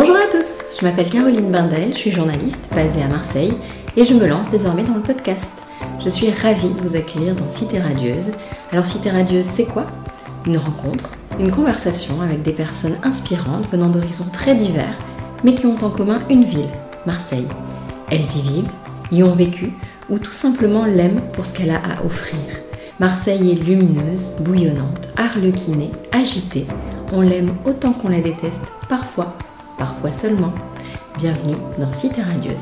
Bonjour à tous, je m'appelle Caroline Bindel, je suis journaliste basée à Marseille et je me lance désormais dans le podcast. Je suis ravie de vous accueillir dans Cité Radieuse. Alors Cité Radieuse, c'est quoi? Une rencontre, une conversation avec des personnes inspirantes venant d'horizons très divers, mais qui ont en commun une ville, Marseille. Elles y vivent, y ont vécu, ou tout simplement l'aiment pour ce qu'elle a à offrir. Marseille est lumineuse, bouillonnante, arlequinée, agitée. On l'aime autant qu'on la déteste, parfois, parfois seulement. Bienvenue dans Cité Radieuse.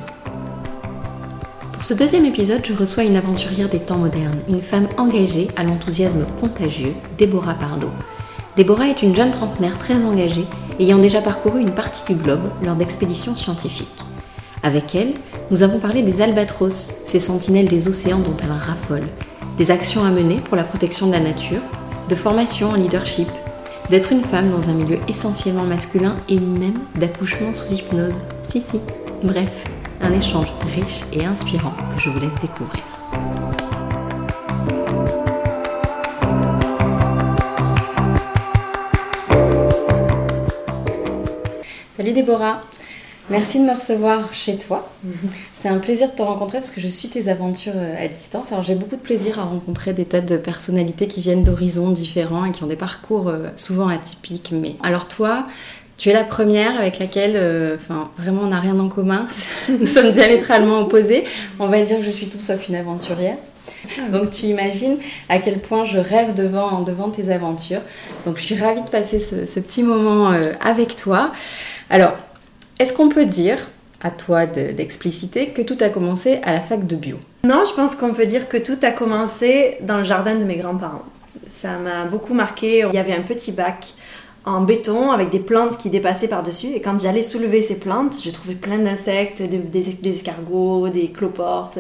Pour ce deuxième épisode, je reçois une aventurière des temps modernes, une femme engagée à l'enthousiasme contagieux, Déborah Pardo. Déborah est une jeune trentenaire très engagée, ayant déjà parcouru une partie du globe lors d'expéditions scientifiques. Avec elle, nous avons parlé des albatros, ces sentinelles des océans dont elle raffole, des actions à mener pour la protection de la nature, de formation en leadership, d'être une femme dans un milieu essentiellement masculin et même d'accouchement sous hypnose. Si, si. Bref, un échange riche et inspirant que je vous laisse découvrir. Salut Déborah Merci de me recevoir chez toi. C'est un plaisir de te rencontrer parce que je suis tes aventures euh, à distance. Alors j'ai beaucoup de plaisir à rencontrer des tas de personnalités qui viennent d'horizons différents et qui ont des parcours euh, souvent atypiques. Mais alors toi, tu es la première avec laquelle, euh, enfin, vraiment, on n'a rien en commun. Nous sommes diamétralement opposés. On va dire que je suis tout sauf une aventurière. Ah Donc tu imagines à quel point je rêve devant, devant tes aventures. Donc je suis ravie de passer ce, ce petit moment avec toi. Alors, est-ce qu'on peut dire, à toi d'expliciter, que tout a commencé à la fac de bio? Non, je pense qu'on peut dire que tout a commencé dans le jardin de mes grands-parents. Ça m'a beaucoup marqué. Il y avait un petit bac en béton avec des plantes qui dépassaient par-dessus. Et quand j'allais soulever ces plantes, je trouvais plein d'insectes, des, escargots, des cloportes,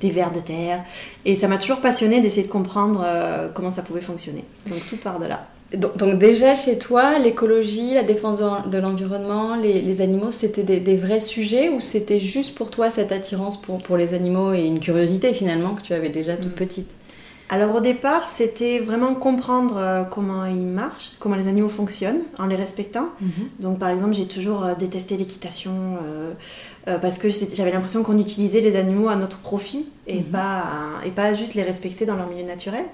des vers de terre. Et ça m'a toujours passionné d'essayer de comprendre euh, comment ça pouvait fonctionner. Donc tout part de là. Donc, déjà chez toi, l'écologie, la défense de l'environnement, les, animaux, c'était des, vrais sujets ou c'était juste pour toi cette attirance pour, pour, les animaux et une curiosité finalement que tu avais déjà toute mm. petite? Alors au départ, c'était vraiment comprendre euh, comment ils marchent, comment les animaux fonctionnent en les respectant. Mm-hmm. Donc par exemple, j'ai toujours euh, détesté l'équitation euh, parce que j'avais l'impression qu'on utilisait les animaux à notre profit et, mm-hmm. pas, et pas juste les respecter dans leur milieu naturel.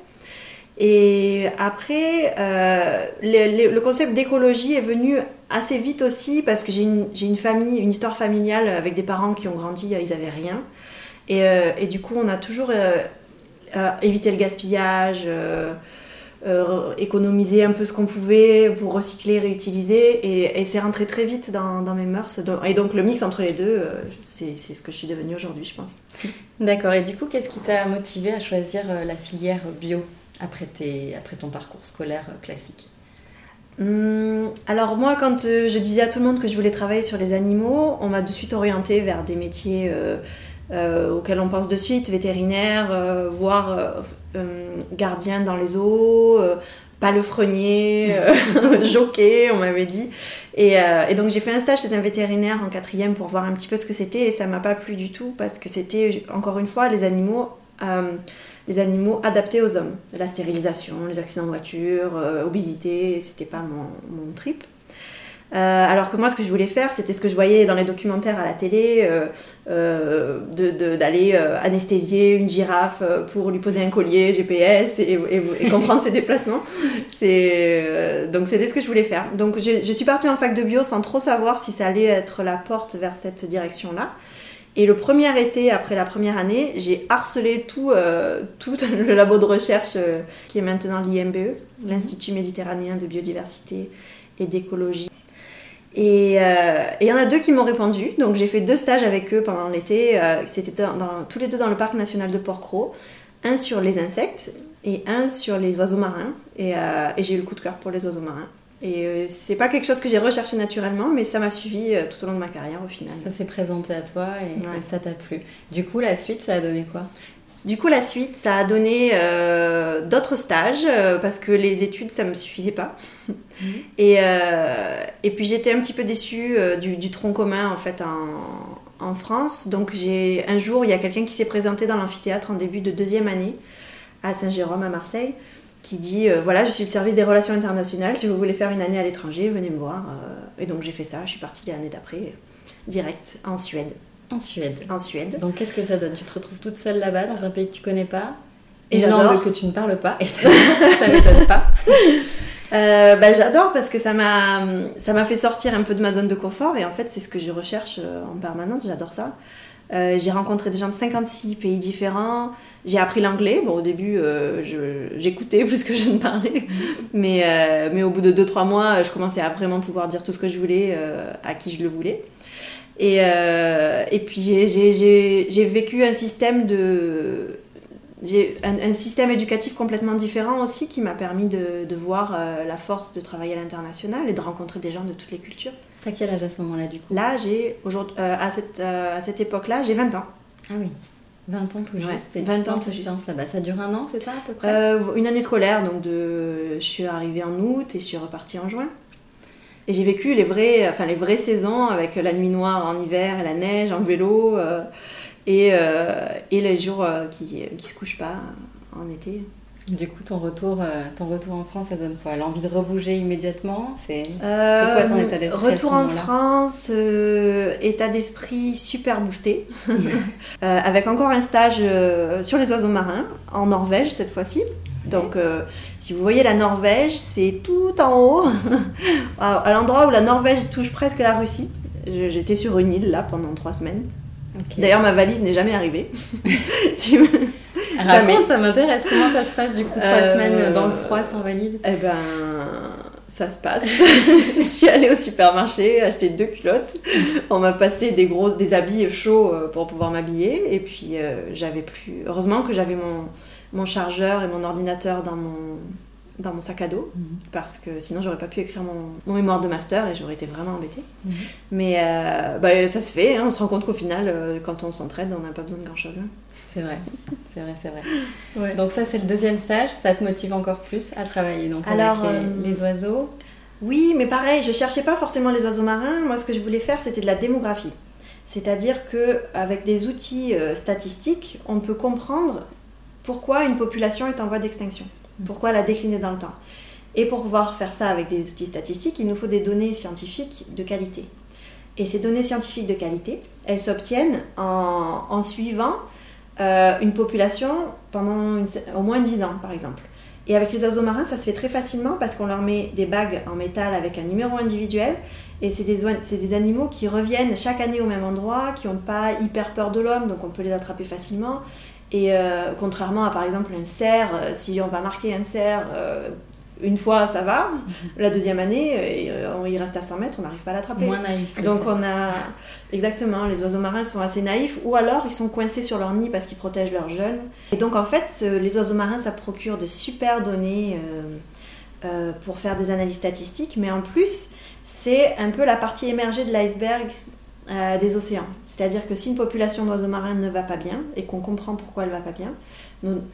Et après, euh, le, concept d'écologie est venu assez vite aussi parce que j'ai une, famille, une histoire familiale avec des parents qui ont grandi, ils n'avaient rien. Et, euh, et, du coup, on a toujours euh, évité le gaspillage, économisé un peu ce qu'on pouvait pour recycler, réutiliser. Et, et c'est rentré très vite dans, dans, mes mœurs. Et donc, le mix entre les deux, c'est ce que je suis devenue aujourd'hui, je pense. D'accord. Et du coup, qu'est-ce qui t'a motivé à choisir la filière bio? Après, tes, après ton parcours scolaire euh, classique hum, alors moi, quand euh, je disais à tout le monde que je voulais travailler sur les animaux, on m'a de suite orienté vers des métiers euh, auxquels on pense de suite, vétérinaire, voire gardien dans les eaux, palefrenier, jockey, on m'avait dit. Et, et donc j'ai fait un stage chez un vétérinaire en quatrième pour voir un petit peu ce que c'était et ça m'a pas plu du tout parce que c'était encore une fois les animaux les animaux adaptés aux hommes. La stérilisation, les accidents de voiture, euh, obésité, c'était pas mon, trip. Euh, alors que moi, ce que je voulais faire, c'était ce que je voyais dans les documentaires à la télé, euh, d'aller anesthésier une girafe pour lui poser un collier GPS et, comprendre ses déplacements. donc c'était ce que je voulais faire. Donc je, je suis partie en fac de bio sans trop savoir si ça allait être la porte vers cette direction-là. Et le premier été, après la première année, j'ai harcelé tout, euh, le labo de recherche euh, qui est maintenant l'IMBE, l'Institut méditerranéen de biodiversité et d'écologie. Euh, et il y en a deux qui m'ont répondu, donc j'ai fait deux stages avec eux pendant l'été. C'était tous les deux dans le parc national de Porquerolles, un sur les insectes et un sur les oiseaux marins. et j'ai eu le coup de cœur pour les oiseaux marins. Et euh, c'est pas quelque chose que j'ai recherché naturellement, mais ça m'a suivi euh, tout au long de ma carrière au final. Ça s'est présenté à toi et, ça t'a plu. Du coup, la suite, ça a donné quoi? Du coup, la suite, ça a donné euh, d'autres stages parce que les études, ça me suffisait pas. Mhm. Et, et puis j'étais un petit peu déçue du, tronc commun en fait en, en France. Donc j'ai un jour, il y a quelqu'un qui s'est présenté dans l'amphithéâtre en début de deuxième année à Saint-Jérôme à Marseille qui dit euh, voilà, je suis le service des relations internationales. Si vous voulez faire une année à l'étranger, venez me voir. Euh, et donc j'ai fait ça. Je suis partie l'année d'après, direct en Suède. En Suède. En Suède. Donc qu'est-ce que ça donne? Tu te retrouves toute seule là-bas dans un pays que tu connais pas? Et une j'adore. langue que tu ne parles pas et ça, ça m'étonne pas. Euh, bah, j'adore parce que ça m'a ça m'a fait sortir un peu de ma zone de confort et en fait c'est ce que je recherche euh, en permanence. J'adore ça. Euh, j'ai rencontré des gens de 56 pays différents. J'ai appris l'anglais. Bon, au début, euh, j'écoutais plus que je ne parlais. Mais, euh, mais au bout de 2-3 mois, je commençais à vraiment pouvoir dire tout ce que je voulais à qui je le voulais. Et, et puis, j'ai vécu un système de. J'ai un, un système éducatif complètement différent aussi qui m'a permis de, de voir euh, la force de travailler à l'international et de rencontrer des gens de toutes les cultures. T'as quel âge à ce moment-là du coup? Là, j'ai aujourd'hui euh, à cette, euh, à cette époque-là, j'ai 20 ans. Ah oui, 20 ans tout juste. et 20 tu ans tout juste. là-bas. Ça dure un an, c'est ça à peu près? Une année scolaire, donc de, je suis arrivée en août et je suis repartie en juin. Et j'ai vécu les vraies, enfin les vraies saisons avec la nuit noire en hiver, la neige en vélo et, euh, et les jours euh, qui qui se couchent pas en été. Du coup, ton retour, euh, ton retour en France, ça donne quoi? L'envie de rebouger immédiatement C'est Euh, quoi ton état d'esprit Retour en France, euh, état d'esprit super boosté, Euh, avec encore un stage sur les oiseaux marins en Norvège cette fois-ci. Donc, si vous voyez la Norvège, c'est tout en haut, à, l'endroit où la Norvège touche presque la Russie. J'étais sur une île là pendant trois semaines. D'ailleurs, ma valise n'est jamais arrivée. Raconte, ça m'intéresse. Comment ça se passe du coup Trois Euh, semaines dans le froid sans valise? Eh ben, ça se passe. je suis allée au supermarché acheter deux culottes. On m'a passé des gros, des habits chauds euh, pour pouvoir m'habiller. Et puis, euh, j'avais plus. Heureusement que j'avais mon, mon chargeur et mon ordinateur dans mon, dans mon sac à dos. Mhm. Parce que sinon, j'aurais pas pu écrire mon, mon mémoire de master et j'aurais été vraiment embêtée. Mhm. Mais euh, bah, ça se fait. hein. On se rend compte qu'au final, euh, quand on s'entraide, on n'a pas besoin de grand-chose. hein. C'est vrai, c'est vrai, c'est vrai. Ouais. Donc ça, c'est le deuxième stage. Ça te motive encore plus à travailler donc Alors, avec les, euh, les oiseaux? Oui, mais pareil, je cherchais pas forcément les oiseaux marins. Moi, ce que je voulais faire, c'était de la démographie. C'est-à-dire que avec des outils euh, statistiques, on peut comprendre pourquoi une population est en voie d'extinction, pourquoi elle a décliné dans le temps? Et pour pouvoir faire ça avec des outils statistiques, il nous faut des données scientifiques de qualité. Et ces données scientifiques de qualité, elles s'obtiennent en, suivant euh, une population pendant au moins 10 ans, par exemple. Et avec les oiseaux marins, ça se fait très facilement parce qu'on leur met des bagues en métal avec un numéro individuel. Et c'est des, des animaux qui reviennent chaque année au même endroit, qui n'ont pas hyper peur de l'homme, donc on peut les attraper facilement. Et euh, contrairement à par exemple un cerf, euh, si on va marquer un cerf euh, une fois, ça va. La deuxième année, euh, il reste à 100 mètres, on n'arrive pas à l'attraper. Moins naïf. Donc on a exactement les oiseaux marins sont assez naïfs ou alors ils sont coincés sur leur nid parce qu'ils protègent leurs jeunes. Et donc en fait les oiseaux marins ça procure de super données pour faire des analyses statistiques, mais en plus c'est un peu la partie émergée de l'iceberg euh, des océans. C'est-à-dire que si une population d'oiseaux marins ne va pas bien et qu'on comprend pourquoi elle va pas bien,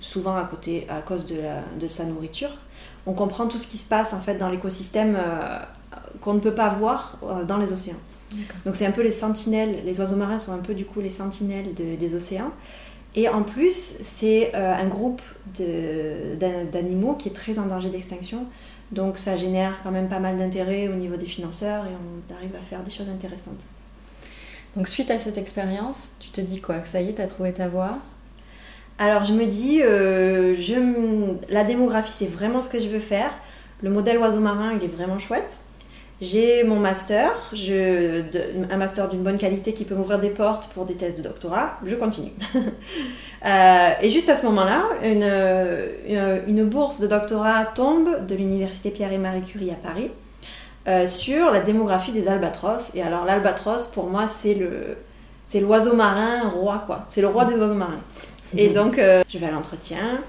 souvent à côté à cause de, la- de sa nourriture, on comprend tout ce qui se passe en fait dans l'écosystème euh, qu'on ne peut pas voir euh, dans les océans. Donc c'est un peu les sentinelles, les oiseaux marins sont un peu du coup les sentinelles de- des océans. Et en plus, c'est un groupe d'animaux qui est très en danger d'extinction. Donc ça génère quand même pas mal d'intérêt au niveau des financeurs et on arrive à faire des choses intéressantes. Donc suite à cette expérience, tu te dis quoi? Que ça y est, t'as trouvé ta voie? Alors je me dis, euh, je la démographie c'est vraiment ce que je veux faire. Le modèle oiseau marin il est vraiment chouette. J'ai mon master, un master d'une bonne qualité qui peut m'ouvrir des portes pour des thèses de doctorat. Je continue. Euh, et juste à ce moment-là, euh, une bourse de doctorat tombe de l'université Pierre et Marie Curie à Paris euh, sur la démographie des albatros. Et alors l'albatros pour moi c'est le c'est l'oiseau marin roi quoi. C'est le roi des oiseaux marins. Et donc, euh, je vais à l'entretien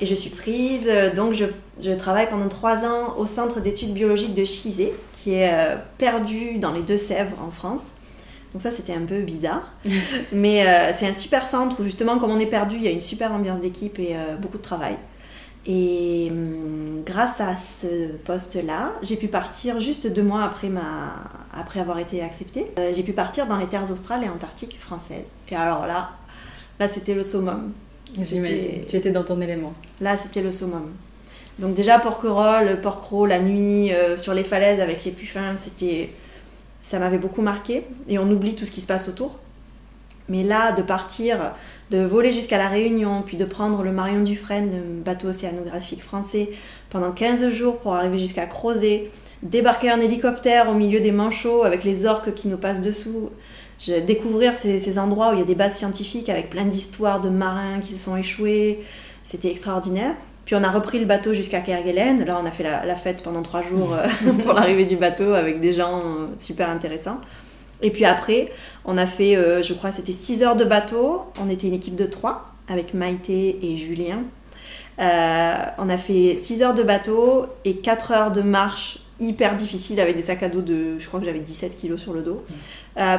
et je suis prise. Donc, je, je travaille pendant trois ans au centre d'études biologiques de Chizé, qui est euh, perdu dans les Deux-Sèvres en France. Donc, ça, c'était un peu bizarre. Mais euh, c'est un super centre où, justement, comme on est perdu, il y a une super ambiance d'équipe et euh, beaucoup de travail. Et hum, grâce à ce poste-là, j'ai pu partir juste deux mois après, ma... après avoir été acceptée. Euh, j'ai pu partir dans les terres australes et antarctiques françaises. Et alors là, là c'était le summum. J'imagine. Tu étais dans ton élément. Là, c'était le summum. Donc déjà Porquerolles, Porquerolles, la nuit, euh, sur les falaises avec les puffins, c'était, ça m'avait beaucoup marqué. Et on oublie tout ce qui se passe autour. Mais là, de partir, de voler jusqu'à la Réunion, puis de prendre le Marion Dufresne, le bateau océanographique français, pendant 15 jours pour arriver jusqu'à Crozet, débarquer en hélicoptère au milieu des manchots avec les orques qui nous passent dessous, découvrir ces, ces endroits où il y a des bases scientifiques avec plein d'histoires de marins qui se sont échoués, c'était extraordinaire. Puis on a repris le bateau jusqu'à Kerguelen. Là, on a fait la, fête pendant trois jours euh, pour l'arrivée du bateau avec des gens euh, super intéressants. Et puis après, on a fait, euh, je crois, c'était 6 heures de bateau. On était une équipe de 3 avec Maïté et Julien. on a fait 6 heures de bateau et 4 heures de marche hyper difficile avec des sacs à dos de, je crois que j'avais 17 kilos sur le dos,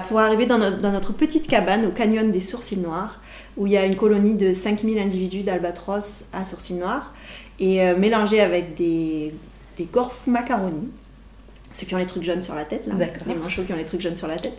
pour arriver dans notre, dans notre, petite cabane au canyon des Sourcils Noirs, où il y a une colonie de 5000 individus d'albatros à Sourcils Noirs et euh, mélangé avec des, des gorfs macaroni, ceux qui ont les trucs jaunes sur la tête, là, les manchots qui ont les trucs jaunes sur la tête.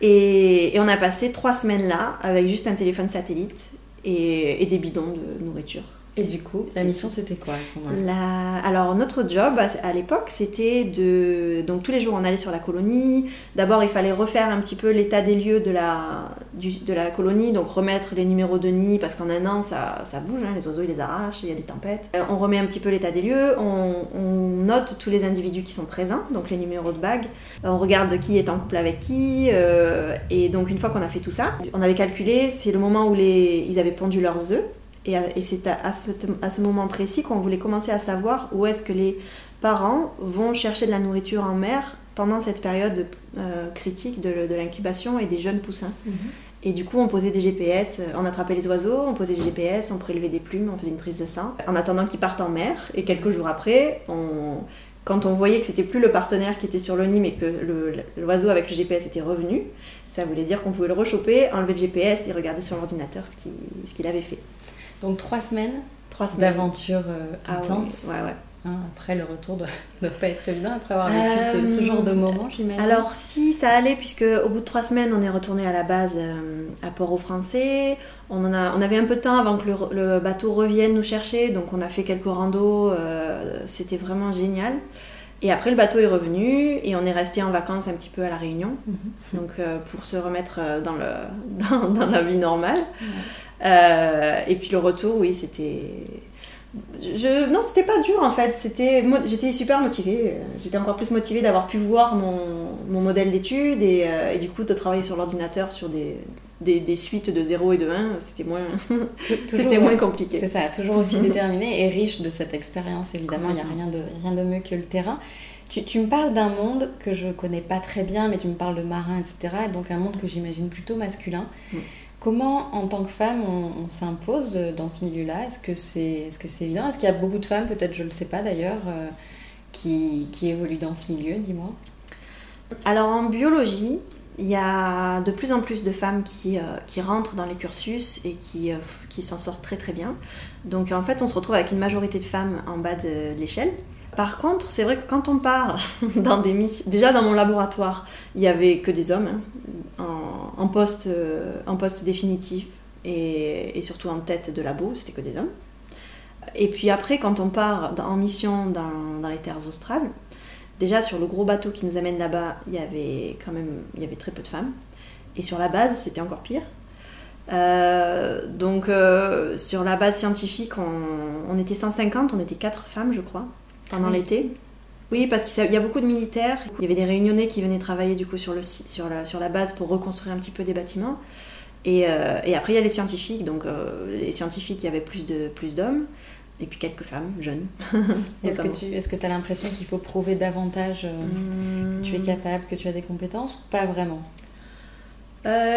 Et, et, on a passé trois semaines là avec juste un téléphone satellite et, et des bidons de nourriture. Et du coup, la mission c'était quoi à ce moment-là Alors notre job à l'époque c'était de... Donc tous les jours on allait sur la colonie. D'abord il fallait refaire un petit peu l'état des lieux de la, de la colonie, donc remettre les numéros de nid parce qu'en un an ça, ça bouge, hein. les oiseaux ils les arrachent, il y a des tempêtes. Euh, on remet un petit peu l'état des lieux, on, on, note tous les individus qui sont présents, donc les numéros de bague. Euh, on regarde qui est en couple avec qui. Euh, et donc une fois qu'on a fait tout ça, on avait calculé, c'est le moment où les, ils avaient pondu leurs œufs. Et, c'est à, ce, moment précis qu'on voulait commencer à savoir où est-ce que les parents vont chercher de la nourriture en mer pendant cette période euh, critique de, l'incubation et des jeunes poussins. Mhm. Et du coup, on posait des GPS, euh, on attrapait les oiseaux, on posait des GPS, on prélevait des plumes, on faisait une prise de sang, en attendant qu'ils partent en mer. Et quelques jours après, quand on voyait que c'était plus le partenaire qui était sur le nid, mais que l'oiseau avec le GPS était revenu, ça voulait dire qu'on pouvait le rechoper, enlever le GPS et regarder sur l'ordinateur ce qu'il avait fait. Donc trois semaines, trois semaines. d'aventure euh, ah intense. ouais, ouais. Hein, après, le retour ne doit, pas être évident après avoir vécu ce, genre de euh, moment, j'imagine. Alors, si, ça allait, puisque au bout de trois semaines, on est retourné à la base euh, à Port-au-Français. On, on avait un peu de temps avant que le, bateau revienne nous chercher, donc on a fait quelques randos. C'était vraiment génial. Et après, le bateau est revenu et on est resté en vacances un petit peu à La Réunion, mhm. donc pour se remettre dans, le, dans, la vie normale. Euh, et puis le retour, oui, c'était. Je... Non, c'était pas dur en fait. C'était... J'étais super motivée. J'étais encore plus motivée d'avoir pu voir mon, mon modèle d'études et, euh, et, du coup de travailler sur l'ordinateur sur des, des, des, suites de 0 et de 1. C'était moins, c'était moins compliqué. C'est ça, toujours aussi déterminé et riche de cette expérience. Évidemment, il n'y a rien de, rien de mieux que le terrain. Tu, tu, me parles d'un monde que je connais pas très bien, mais tu me parles de marins, etc. Donc un monde que j'imagine plutôt masculin. Mm. Comment, en tant que femme, on, s'impose dans ce milieu-là? Est-ce que c'est est -ce évident? Est-ce qu'il y a beaucoup de femmes, peut-être je ne le sais pas d'ailleurs, euh, qui, qui, évoluent dans ce milieu? Dis-moi. Alors en biologie, il y a de plus en plus de femmes qui, euh, qui rentrent dans les cursus et qui, euh, qui s'en sortent très très bien. Donc en fait, on se retrouve avec une majorité de femmes en bas de l'échelle. Par contre, c'est vrai que quand on part dans des missions, déjà dans mon laboratoire, il y avait que des hommes, hein en, poste, euh, poste définitif et, surtout en tête de labo, c'était que des hommes. Et puis après, quand on part en mission dans, les terres australes, déjà sur le gros bateau qui nous amène là-bas, il y avait quand même il y avait très peu de femmes. Et sur la base, c'était encore pire. Euh, donc euh, sur la base scientifique, on, était 150, on était 4 femmes, je crois, pendant l'été. Oui, parce qu'il y a beaucoup de militaires. Il y avait des réunionnais qui venaient travailler du coup sur, le, sur, la, sur la base pour reconstruire un petit peu des bâtiments. Et, euh, et après, il y a les scientifiques. Donc, euh, les scientifiques, il y avait plus d'hommes. Plus et puis quelques femmes jeunes. Est-ce que tu est as l'impression qu'il faut prouver davantage euh, que tu es hmm. capable, que tu as des compétences ou pas vraiment?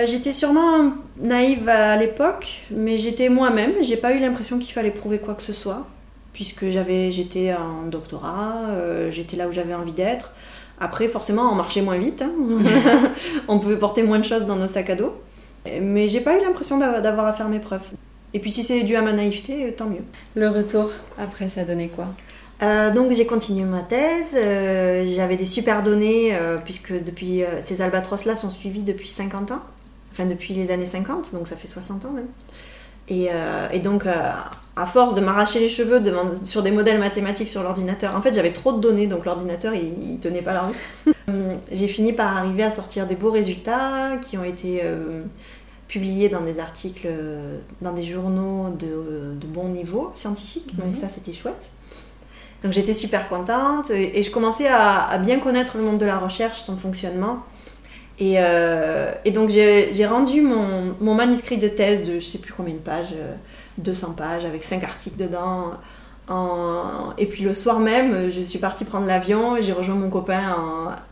J'étais sûrement naïve à l'époque, mais j'étais moi-même. J'ai pas eu l'impression qu'il fallait prouver quoi que ce soit puisque j'avais, j'étais en doctorat, euh, j'étais là où j'avais envie d'être. Après, forcément, on marchait moins vite, hein. on pouvait porter moins de choses dans nos sacs à dos. Mais j'ai pas eu l'impression d'avoir à faire mes preuves. Et puis si c'est dû à ma naïveté, tant mieux. Le retour, après, ça donnait quoi? Euh, donc j'ai continué ma thèse, euh, j'avais des super données puisque depuis ces albatros-là sont suivis depuis 50 ans, enfin depuis les années 50, donc ça fait 60 ans même. Et, et donc à force de m'arracher les cheveux devant, sur des modèles mathématiques sur l'ordinateur, en fait j'avais trop de données, donc l'ordinateur il, il tenait pas la route. Euh, j'ai fini par arriver à sortir des beaux résultats qui ont été euh, publiés dans des articles, euh, dans des journaux de, de bon niveau scientifique, donc Mhm. ça c'était chouette. Donc j'étais super contente et, et je commençais à, à bien connaître le monde de la recherche, son fonctionnement. Et, euh, et donc j'ai rendu mon, mon manuscrit de thèse de je sais plus combien de pages, euh, 200 pages avec 5 articles dedans. En- Et puis le soir même, je suis partie prendre l'avion et j'ai rejoint mon copain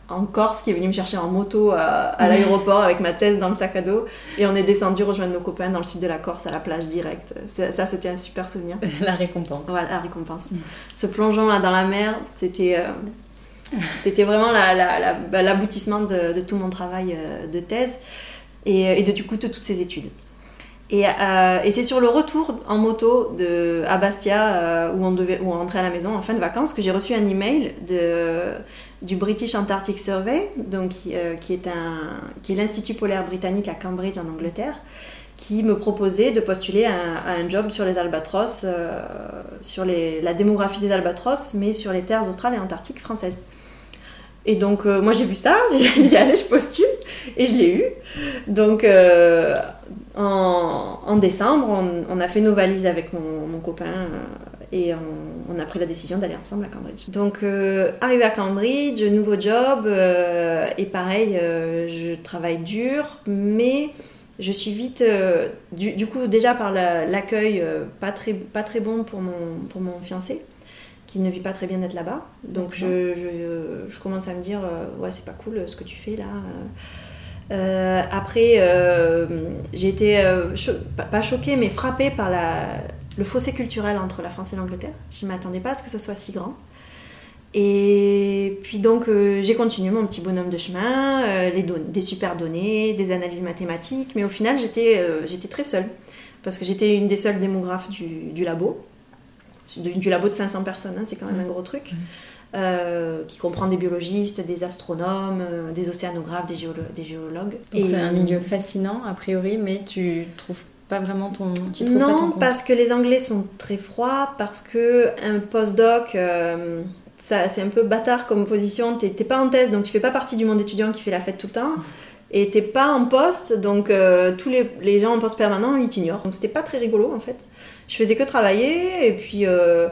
en, en Corse qui est venu me chercher en moto à, à l'aéroport avec ma thèse dans le sac à dos. Et on est descendu rejoindre nos copains dans le sud de la Corse à la plage directe. Ça, c'était un super souvenir. La récompense. Voilà, la récompense. Ce plongeon là dans la mer, c'était euh, c'était vraiment bah, l'aboutissement de, tout mon travail euh, de thèse et, et de du coup de toutes ces études. Et, euh, et c'est sur le retour en moto de, à Bastia, euh, où, on devait, rentrait à la maison en fin de vacances, que j'ai reçu un email du British Antarctic Survey, donc, qui, euh, est, l'Institut polaire britannique à Cambridge en Angleterre, qui me proposait de postuler à un, job sur les albatros, euh, sur la démographie des albatros, mais sur les terres australes et antarctiques françaises. Et donc, euh, moi j'ai vu ça, j'ai dit allez, je postule, et je l'ai eu. Donc, euh, en, décembre, on, a fait nos valises avec mon, copain euh, et on, a pris la décision d'aller ensemble à Cambridge. Donc, arrivé à Cambridge, nouveau job, et pareil, je travaille dur, mais je suis vite, du, coup, déjà par la- l'accueil pas, très, pas très bon pour mon, pour mon fiancé, qui ne vit pas très bien d'être là-bas. Donc je, je, je commence à me dire, euh, ouais, c'est pas cool ce que tu fais là. Euh, après, euh, j'ai été, euh, cho- pas, choquée, mais frappée par la, le fossé culturel entre la France et l'Angleterre. Je ne m'attendais pas à ce que ça soit si grand. Et puis donc euh, j'ai continué mon petit bonhomme de chemin, euh, les des super données, des analyses mathématiques, mais au final j'étais euh, j'étais très seule parce que j'étais une des seules démographes du, du labo, du, du labo de 500 personnes, hein, c'est quand même un gros truc, euh, qui comprend des biologistes, des astronomes, euh, des océanographes, des, géolo- des géologues. Donc Et- c'est un milieu fascinant a priori, mais tu trouves pas vraiment ton. Tu trouves pas ton non, parce que les Anglais sont très froids, parce que un postdoc, euh, ça, c'est un peu bâtard comme position. T'es pas en thèse, donc tu fais pas partie du monde étudiant qui fait la fête tout le temps. Et t'es pas en poste, donc euh, tous les, les gens en poste permanent, ils t'ignorent. Donc c'était pas très rigolo en fait. Je faisais que travailler, et puis, euh,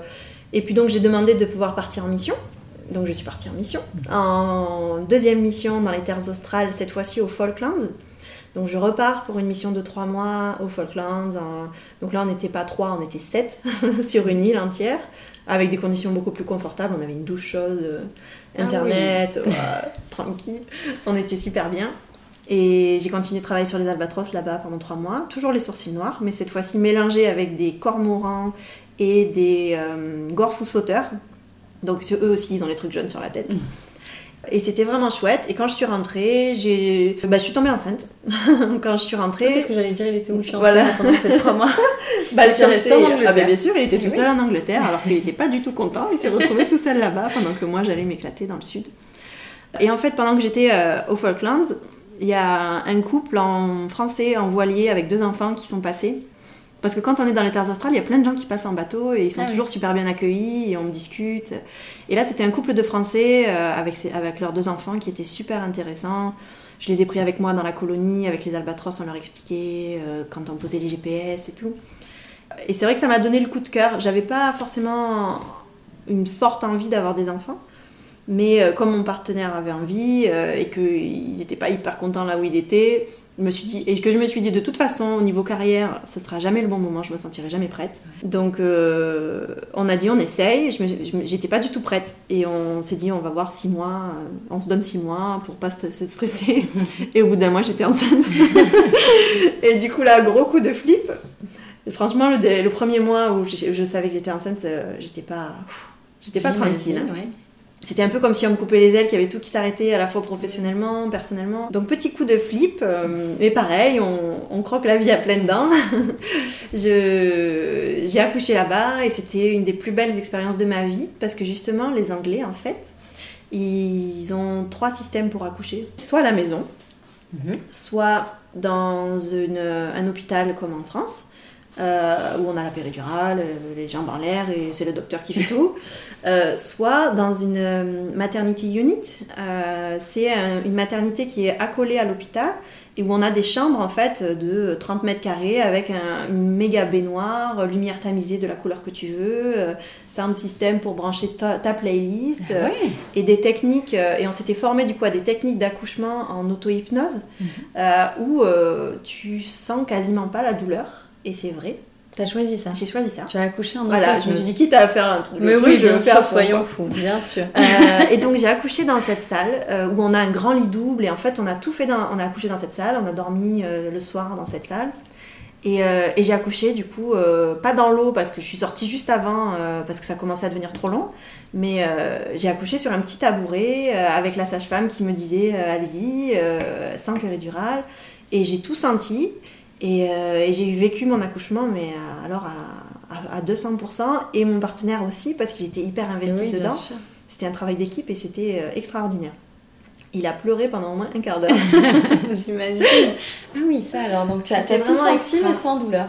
et puis donc j'ai demandé de pouvoir partir en mission. Donc je suis partie en mission. En deuxième mission dans les terres australes, cette fois-ci aux Falklands. Donc je repars pour une mission de trois mois aux Falklands. en- Donc là, on n'était pas trois, on était sept sur une île entière, avec des conditions beaucoup plus confortables. On avait une douche chaude, euh, Ah internet, tranquille. On était super bien. Et j'ai continué de travailler sur les albatros là-bas pendant trois mois, toujours les sourcils noirs, mais cette fois-ci mélangés avec des cormorans et des euh, gorfous sauteurs. Donc eux aussi, ils ont les trucs jaunes sur la tête. Et c'était vraiment chouette. Et quand je suis rentrée, j'ai... Bah, je suis tombée enceinte. quand je suis rentrée... Parce que j'allais dire, il était où le fiancé Voilà. pendant ces trois mois Bah, le fiancé, ah bah, bien sûr, il était tout Oui. seul en Angleterre, alors qu'il n'était pas du tout content. Il s'est retrouvé tout seul là-bas pendant que moi j'allais m'éclater dans le sud. Et en fait, pendant que j'étais euh, aux Falklands, il y a un couple en français en voilier avec deux enfants qui sont passés. Parce que quand on est dans les terres australes, il y a plein de gens qui passent en bateau et ils sont Ah oui. toujours super bien accueillis et on discute. Et là, c'était un couple de Français euh, avec, ses- avec leurs deux enfants qui étaient super intéressants. Je les ai pris avec moi dans la colonie, avec les albatros, on leur expliquait euh, quand on posait les GPS et tout. Et c'est vrai que ça m'a donné le coup de cœur. J'avais pas forcément une forte envie d'avoir des enfants. Mais euh, comme mon partenaire avait envie euh, et qu'il n'était pas hyper content là où il était, je me suis dit, et que je me suis dit de toute façon au niveau carrière, ce sera jamais le bon moment, je me sentirai jamais prête. Donc euh, on a dit on essaye, j'étais pas du tout prête. Et on s'est dit on va voir six mois, euh, on se donne six mois pour pas se se stresser. et au bout d'un mois j'étais enceinte. et du coup là, gros coup de flip. Et franchement, le, le premier mois où je, je savais que j'étais enceinte, j'étais pas, j'étais pas tranquille. hein. Ouais. C'était un peu comme si on me coupait les ailes, qu'il y avait tout qui s'arrêtait à la fois professionnellement, personnellement. Donc petit coup de flip, euh, mais pareil, on, on croque la vie à pleines dents. Je- J'ai accouché là-bas et c'était une des plus belles expériences de ma vie parce que justement les Anglais en fait, ils ont trois systèmes pour accoucher. Soit à la maison, Mhm. soit dans une- un hôpital comme en France, où on a la péridurale, les jambes en l'air et c'est le docteur qui fait tout, soit dans une maternity unit. c'est une maternité qui est accolée à l'hôpital et où on a des chambres en fait de 30 mètres carrés avec un, une méga baignoire, lumière tamisée de la couleur que tu veux, euh, sound system pour brancher ta, playlist ah et des techniques. Euh, et on s'était formé du coup à des techniques d'accouchement en auto-hypnose euh, où tu sens quasiment pas la douleur. Et c'est vrai. T'as choisi ça J'ai choisi ça. Tu as accouché en Voilà, je me suis dit, quitte à faire un truc. Mais oui, je bien sûr, soyons fous, bien sûr. Euh, et donc j'ai accouché dans cette salle euh, où on a un grand lit double et en fait on a tout fait, dans, on a accouché dans cette salle, on a dormi euh, le soir dans cette salle. Et, et j'ai accouché du coup, pas dans l'eau parce que je suis sortie juste avant parce que ça commençait à devenir trop long, mais j'ai accouché sur un petit tabouret avec la sage-femme qui me disait allez-y, sans péridurale. Et j'ai tout senti. Euh, et, j'ai vécu mon accouchement, mais alors à, 200%, et mon partenaire aussi, parce qu'il était hyper investi dedans. C'était un travail d'équipe et c'était euh, extraordinaire. Il a pleuré pendant au moins un quart d'heure. J'imagine. Ah oui, ça alors. Donc tu as tout senti, mais sans douleur.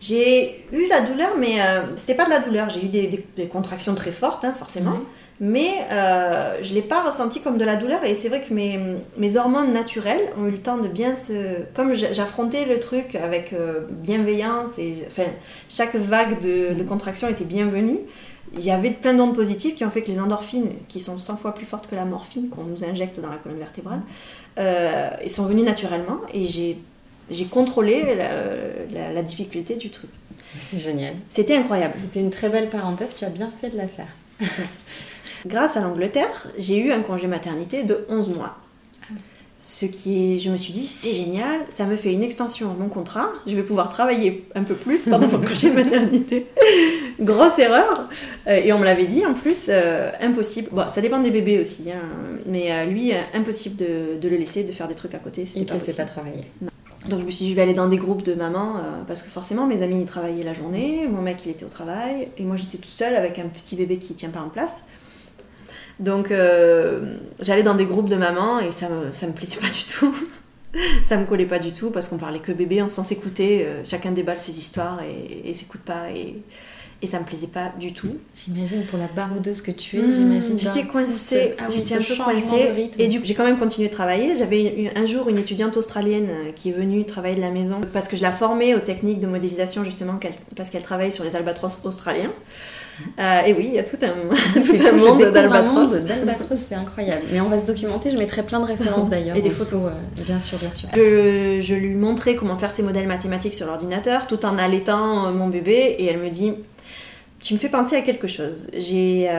J'ai eu la douleur, mais euh, c'était pas de la douleur. J'ai eu des, contractions très fortes, hein, forcément mais euh, je ne l'ai pas ressenti comme de la douleur et c'est vrai que mes, mes, hormones naturelles ont eu le temps de bien se... Comme j'affrontais le truc avec euh, bienveillance et enfin, chaque vague de, de, contraction était bienvenue, il y avait plein d'ondes positives qui ont fait que les endorphines, qui sont 100 fois plus fortes que la morphine qu'on nous injecte dans la colonne vertébrale, euh, sont venues naturellement et j'ai contrôlé la, la difficulté du truc. C'est génial. C'était incroyable. C'était une très belle parenthèse, tu as bien fait de la faire. Merci. Grâce à l'Angleterre, j'ai eu un congé maternité de 11 mois. Ce qui est, je me suis dit, c'est génial, ça me fait une extension à mon contrat, je vais pouvoir travailler un peu plus pendant mon congé maternité. Grosse erreur, euh, et on me l'avait dit en plus, euh, impossible. Bon, ça dépend des bébés aussi, hein, mais euh, lui, impossible de, le laisser, de faire des trucs à côté. Il ne te laissait pas travailler. Donc je me suis dit, je vais aller dans des groupes de mamans, parce que forcément, mes amis, ils travaillaient la journée, mon mec, il était au travail, et moi, j'étais toute seule avec un petit bébé qui ne tient pas en place. Donc euh, j'allais dans des groupes de mamans et ça me, ça me plaisait pas du tout. ça me collait pas du tout parce qu'on parlait que bébé, on s'en s'écouter, euh, chacun déballe ses histoires et, et s'écoute pas et, et ça me plaisait pas du tout. J'imagine pour la baroudeuse que tu es, mmh, j'imagine. J'étais coincée, ah j'étais un peu coincée. Et du coup, j'ai quand même continué de travailler. J'avais un jour une étudiante australienne euh, qui est venue travailler de la maison parce que je la formais aux techniques de modélisation justement parce qu'elle travaille sur les albatros australiens. Euh, et oui, il y a tout un, tout un monde d'albatros. d'albatros, c'est incroyable. Mais on va se documenter, je mettrai plein de références d'ailleurs. Et des photos. Euh, bien sûr, bien sûr. Je, je, lui montrais comment faire ses modèles mathématiques sur l'ordinateur tout en allaitant euh, mon bébé et elle me dit tu me fais penser à quelque chose. J'ai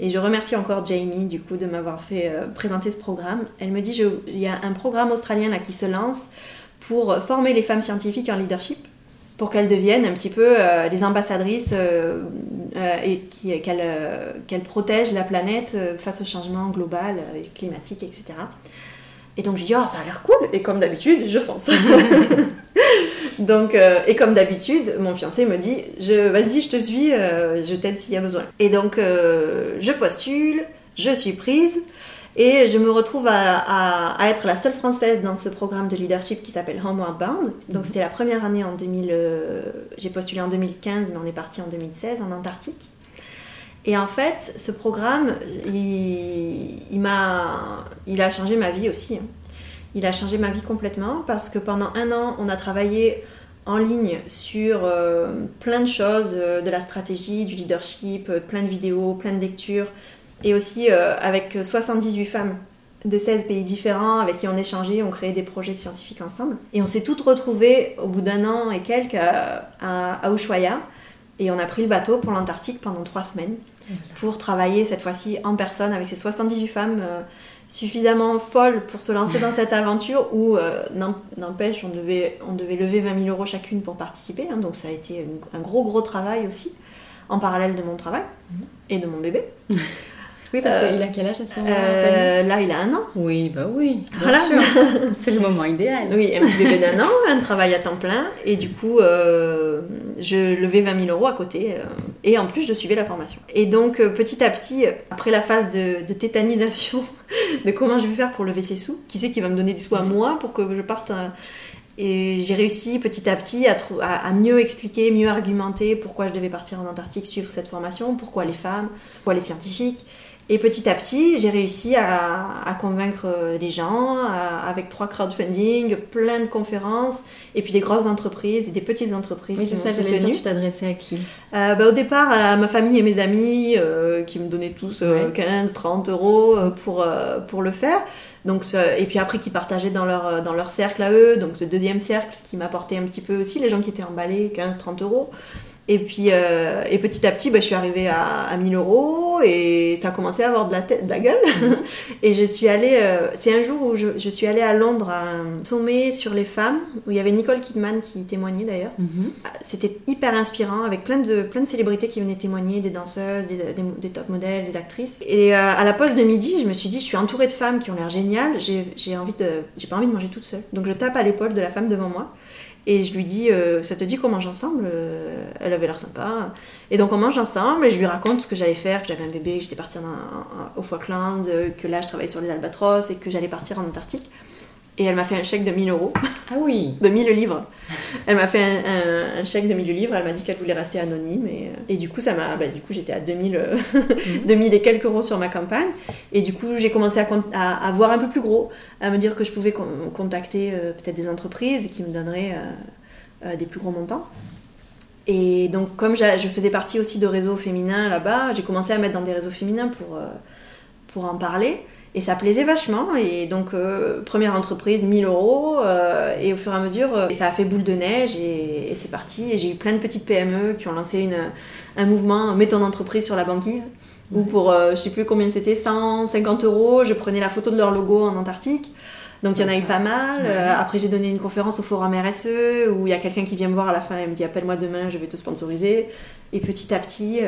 et je remercie encore Jamie du coup de m'avoir fait présenter ce programme. Elle me dit il y a un programme australien là qui se lance pour former les femmes scientifiques en leadership pour qu'elles deviennent un petit peu euh, les ambassadrices euh, euh, et qu'elles protègent la planète face au changement global, climatique, etc. Et donc je dis, oh, ça a l'air cool. Et comme d'habitude, je fonce. donc, et comme d'habitude, mon fiancé me dit, vas-y, je te suis, je t'aide s'il y a besoin. Et donc, je postule, je suis prise. Et je me retrouve à, être la seule française dans ce programme de leadership qui s'appelle Homeward Bound. Donc mhm. c'était la première année en 2000. Euh, j'ai postulé en 2015, mais on est parti en 2016 en Antarctique. Et en fait, ce programme, il, m'a, il a changé ma vie aussi. Hein. Il a changé ma vie complètement parce que pendant un an, on a travaillé en ligne sur euh, plein de choses, euh, de la stratégie, du leadership, plein de vidéos, plein de lectures et aussi euh, avec 78 femmes de 16 pays différents avec qui on échangeait, on créait des projets scientifiques ensemble. Et on s'est toutes retrouvées au bout d'un an et quelques à, à, Ushuaia et on a pris le bateau pour l'Antarctique pendant trois semaines pour travailler cette fois-ci en personne avec ces 78 femmes euh, suffisamment folles pour se lancer dans cette aventure où, euh, n'empêche, on devait, on devait lever 20 000 euros chacune pour participer. Hein. donc ça a été un gros gros travail aussi en parallèle de mon travail mhm. et de mon bébé. Oui, parce qu'il a quel âge à ce moment-là euh, Là, il a un an. Oui, bah oui, bien sûr. C'est le moment idéal. Oui, un petit bébé d'un an, un travail à temps plein. Et du coup, euh, je levais 20 000 euros à côté. Euh, et en plus, je suivais la formation. Et donc, petit à petit, après la phase de, tétanisation, de comment je vais faire pour lever ces sous, qui c'est qui va me donner des sous à moi pour que je parte Et j'ai réussi petit à petit à, à, mieux expliquer, mieux argumenter pourquoi je devais partir en Antarctique suivre cette formation, pourquoi les femmes, pourquoi les scientifiques. Et petit à petit, j'ai réussi à, convaincre les gens avec trois crowdfunding, plein de conférences, et puis des grosses entreprises et des petites entreprises oui, qui m'ont soutenue. Dire, tu t'adressais à qui? Euh, bah, Au départ, à ma famille et mes amis, euh, qui me donnaient tous 15, 30 euros euh, pour, pour le faire. Donc, et puis après, qui partageaient dans leur, dans leur cercle à eux. Donc, ce deuxième cercle qui m'apportait un petit peu aussi, les gens qui étaient emballés, 15, 30 euros. Et puis, euh, et petit à petit, bah, je suis arrivée à, à, 1000 euros et ça a commencé à avoir de la, tête, de la gueule. Et je suis allée, euh, c'est un jour où je, je, suis allée à Londres à un sommet sur les femmes, où il y avait Nicole Kidman qui témoignait d'ailleurs. Mhm. C'était hyper inspirant, avec plein de, plein de célébrités qui venaient témoigner, des danseuses, des, des, top modèles, des actrices. Et euh, à la pause de midi, je me suis dit, je suis entourée de femmes qui ont l'air géniales, j'ai envie de, j'ai pas envie de manger toute seule. Donc je tape à l'épaule de la femme devant moi. Et je lui dis, euh, ça te dit qu'on mange ensemble euh, Elle avait l'air sympa. Et donc on mange ensemble et je lui raconte ce que j'allais faire, que j'avais un bébé, que j'étais partie au Falklands, euh, que là je travaillais sur les albatros et que j'allais partir en Antarctique. Et elle m'a fait un chèque de 1000 euros. Ah oui De 1000 livres. Elle m'a fait un, chèque de 1000 livres. Elle m'a dit qu'elle voulait rester anonyme. Et, euh, et du coup, ça m'a, bah, du coup j'étais à 2000, 2000 mhm. et quelques euros sur ma campagne. Et du coup, j'ai commencé à, à, voir un peu plus gros, à me dire que je pouvais contacter euh, peut-être des entreprises qui me donneraient euh, des plus gros montants. Et donc, comme je faisais partie aussi de réseaux féminins là-bas, j'ai commencé à mettre dans des réseaux féminins pour, pour en parler. Et ça plaisait vachement. Et donc, euh, première entreprise, 1000 euros. Euh, et au fur et à mesure, euh, ça a fait boule de neige et, c'est parti. Et j'ai eu plein de petites PME qui ont lancé une, un mouvement Mets ton entreprise sur la banquise. Où pour, je sais plus combien c'était, 150 euros, je prenais la photo de leur logo en Antarctique. Donc il y en a eu pas mal. après j'ai donné une conférence au forum RSE où il y a quelqu'un qui vient me voir à la fin et me dit appelle-moi demain, je vais te sponsoriser. Et petit à petit...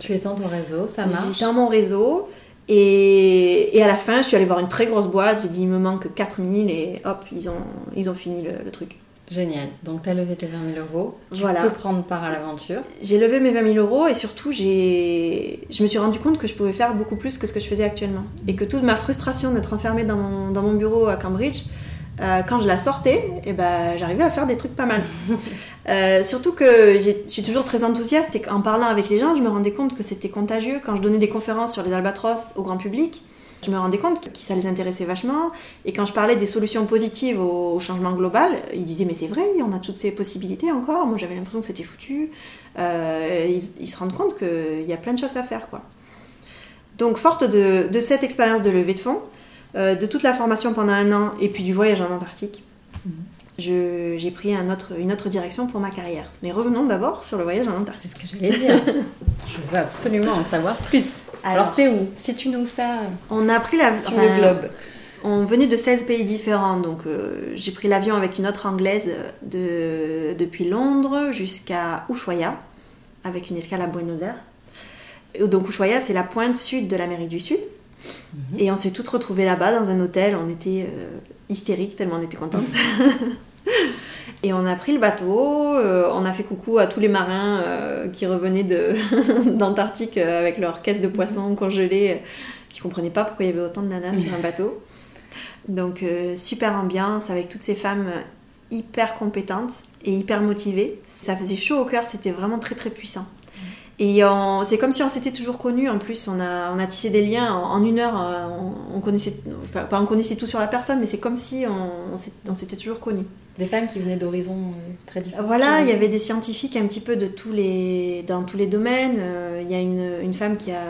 tu étends ton réseau, ça marche? dans mon réseau. Et, à la fin, je suis allée voir une très grosse boîte, j'ai dit il me manque 4000 et hop, ils ont, ils ont fini le, truc. Génial. Donc tu as levé tes 20 000 euros. Tu peux prendre part à l'aventure. J'ai levé mes 20 000 euros et surtout je me suis rendu compte que je pouvais faire beaucoup plus que ce que je faisais actuellement. Et que toute ma frustration d'être enfermée dans mon, dans mon bureau à Cambridge, euh, quand je la sortais, et eh ben, j'arrivais à faire des trucs pas mal. Euh, surtout que je suis toujours très enthousiaste et qu'en parlant avec les gens, je me rendais compte que c'était contagieux. Quand je donnais des conférences sur les albatros au grand public, je me rendais compte que ça les intéressait vachement. Et quand je parlais des solutions positives au, changement global, ils disaient Mais c'est vrai, on a toutes ces possibilités encore. Moi, j'avais l'impression que c'était foutu. Euh, ils, se rendent compte qu'il y a plein de choses à faire. Donc, forte de, de cette expérience de levée de fonds, euh, de toute la formation pendant un an et puis du voyage en Antarctique, mhm. J'ai pris un autre, une autre direction pour ma carrière. Mais revenons d'abord sur le voyage en Antarctique. C'est ce que j'allais dire. Je veux absolument en savoir plus. Alors, c'est où? Situe-nous ça. On a pris la, sur le globe. On venait de 16 pays différents, donc euh, j'ai pris l'avion avec une autre anglaise de, depuis Londres jusqu'à Ushuaia, avec une escale à Buenos Aires. Donc Ushuaia, c'est la pointe sud de l'Amérique du Sud. Mhm. Et on s'est toutes retrouvées là-bas dans un hôtel. On était euh, hystériques tellement on était contentes. et on a pris le bateau. Euh, on a fait coucou à tous les marins euh, qui revenaient d'Antarctique avec leurs caisses de poissons congelées, qui comprenaient pas pourquoi il y avait autant de nanas sur un bateau. Donc super ambiance avec toutes ces femmes hyper compétentes et hyper motivées. Ça faisait chaud au cœur, c'était vraiment très très puissant. Et c'est comme si on s'était toujours connus. En plus, on a, on a tissé des liens en, une heure. Euh, on, connaissait, pas on connaissait tout sur la personne, mais c'est comme si on, s'était toujours connus. Des femmes qui venaient d'horizons euh, très différents. Voilà, il y avait des scientifiques un petit peu de tous les, dans tous les domaines. Euh, il y a une, une femme qui, a,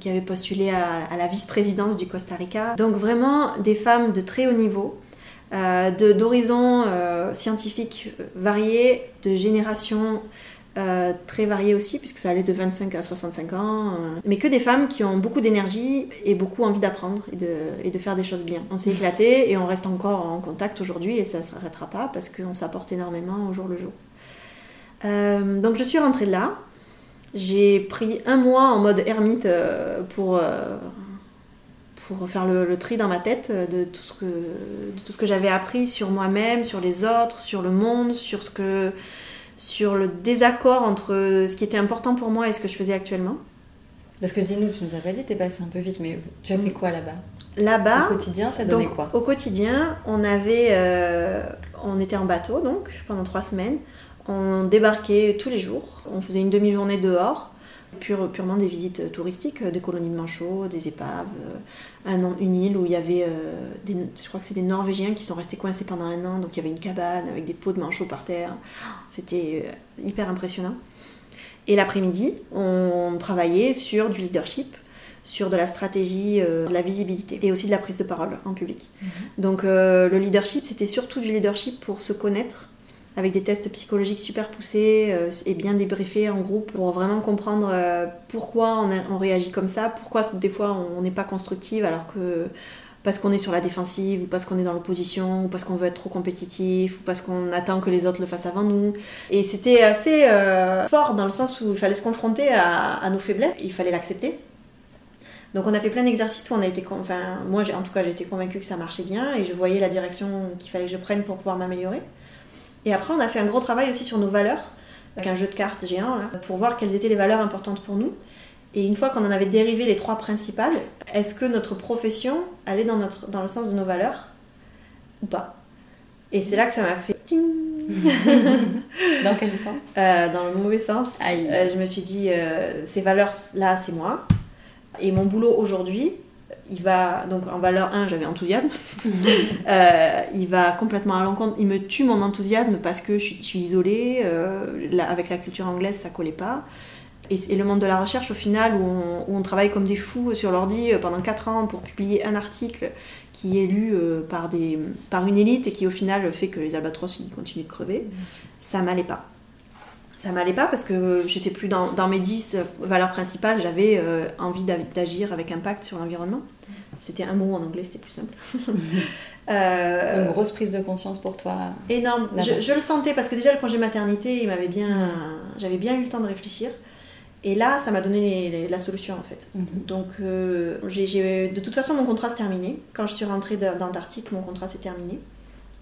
qui avait postulé à, la vice-présidence du Costa Rica. Donc vraiment des femmes de très haut niveau. d'horizons scientifiques variés, de générations euh, très varié aussi, puisque ça allait de 25 à 65 ans, euh, mais que des femmes qui ont beaucoup d'énergie et beaucoup envie d'apprendre et de, et de, faire des choses bien. On s'est éclaté et on reste encore en contact aujourd'hui et ça ne s'arrêtera pas parce qu'on s'apporte énormément au jour le jour. Euh, donc je suis rentrée de là. J'ai pris un mois en mode ermite pour, pour faire le, tri dans ma tête de tout ce que, de tout ce que j'avais appris sur moi-même, sur les autres, sur le monde, sur ce que sur le désaccord entre ce qui était important pour moi et ce que je faisais actuellement. Parce que dis-nous, tu nous as pas dit, t'es passé un peu vite, mais tu as fait quoi là-bas? Là-bas. Au quotidien, ça donnait quoi? Au quotidien, on avait, euh, On était en bateau donc pendant trois semaines. On débarquait tous les jours. On faisait une demi-journée dehors. Pure, purement des visites touristiques, des colonies de manchots, des épaves, euh, un, une île où il y avait, euh, des, je crois que c'est des Norvégiens qui sont restés coincés pendant un an, donc il y avait une cabane avec des pots de manchots par terre. C'était euh, hyper impressionnant. Et l'après-midi, on travaillait sur du leadership, sur de la stratégie, de la visibilité et aussi de la prise de parole en public. Mhm. Donc le leadership, c'était surtout du leadership pour se connaître, avec des tests psychologiques super poussés euh, et bien débriefés en groupe pour vraiment comprendre euh, pourquoi on, réagit comme ça, pourquoi des fois on n'est pas constructive alors que parce qu'on est sur la défensive ou parce qu'on est dans l'opposition ou parce qu'on veut être trop compétitif ou parce qu'on attend que les autres le fassent avant nous. Et c'était assez euh, fort dans le sens où il fallait se confronter à, nos faiblesses, il fallait l'accepter. Donc on a fait plein d'exercices où on a été, enfin moi en tout cas j'ai été convaincue que ça marchait bien et je voyais la direction qu'il fallait que je prenne pour pouvoir m'améliorer. Et après, on a fait un gros travail aussi sur nos valeurs, avec un jeu de cartes géant, pour voir quelles étaient les valeurs importantes pour nous. Et une fois qu'on en avait dérivé les trois principales, est-ce que notre profession allait dans, notre, dans le sens de nos valeurs ou pas? Et c'est là que ça m'a fait... dans quel sens? Euh, Dans le mauvais sens. Euh, je me suis dit, euh, ces valeurs-là, c'est moi. Et mon boulot aujourd'hui, il va donc en valeur 1 j'avais enthousiasme. Euh, il va complètement à l'encontre. Il me tue mon enthousiasme parce que je suis, isolée euh, avec la culture anglaise ça collait pas. Et, le monde de la recherche au final où on, travaille comme des fous sur l'ordi euh, pendant 4 ans pour publier un article qui est lu par, des, par une élite et qui au final fait que les albatros ils continuent de crever. Ça m'allait pas ça m'allait pas parce que je sais plus dans, dans mes 10 valeurs principales j'avais envie d'agir avec impact sur l'environnement c'était un mot en anglais, c'était plus simple. euh, Une grosse prise de conscience pour toi Énorme. Je, je, le sentais parce que déjà le congé maternité, il m'avait bien, j'avais bien eu le temps de réfléchir. Et là, ça m'a donné la solution en fait. Mhm. Donc, euh, j'ai, de toute façon, mon contrat s'est terminé. Quand je suis rentrée d'Antarctique, mon contrat s'est terminé.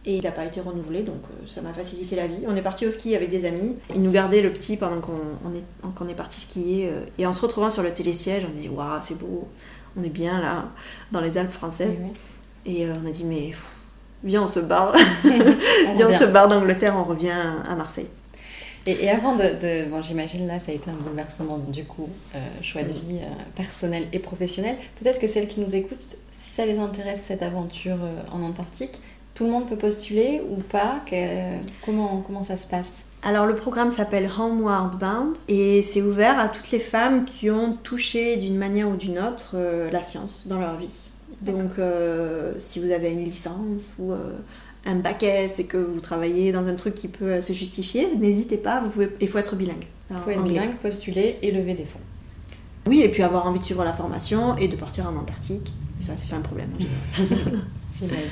Et il n'a pas été renouvelé, donc euh, ça m'a facilité la vie. On est parti au ski avec des amis. Ils nous gardaient le petit pendant qu'on est, qu'on est parti skier. Euh, et en se retrouvant sur le télésiège, on dit Waouh, c'est beau on est bien là, dans les Alpes françaises. Et euh, on a dit, mais viens, on se barre. viens, on se barre d'Angleterre, on revient à Marseille. Et, avant de, bon, j'imagine là, ça a été un bouleversement du coup, euh, choix de vie euh, personnel et professionnel. Peut-être que celles qui nous écoutent, si ça les intéresse cette aventure en Antarctique, tout le monde peut postuler ou pas? Comment, comment ça se passe? Alors le programme s'appelle Homeward Bound et c'est ouvert à toutes les femmes qui ont touché d'une manière ou d'une autre euh, la science dans leur vie. Donc euh, si vous avez une licence ou euh, un bac S et que vous travaillez dans un truc qui peut se justifier, n'hésitez pas, vous pouvez, il faut être bilingue. Il faut être bilingue, postuler et lever des fonds. Oui, et puis avoir envie de suivre la formation et de partir en Antarctique. Ça, c'est pas un problème. J'imagine.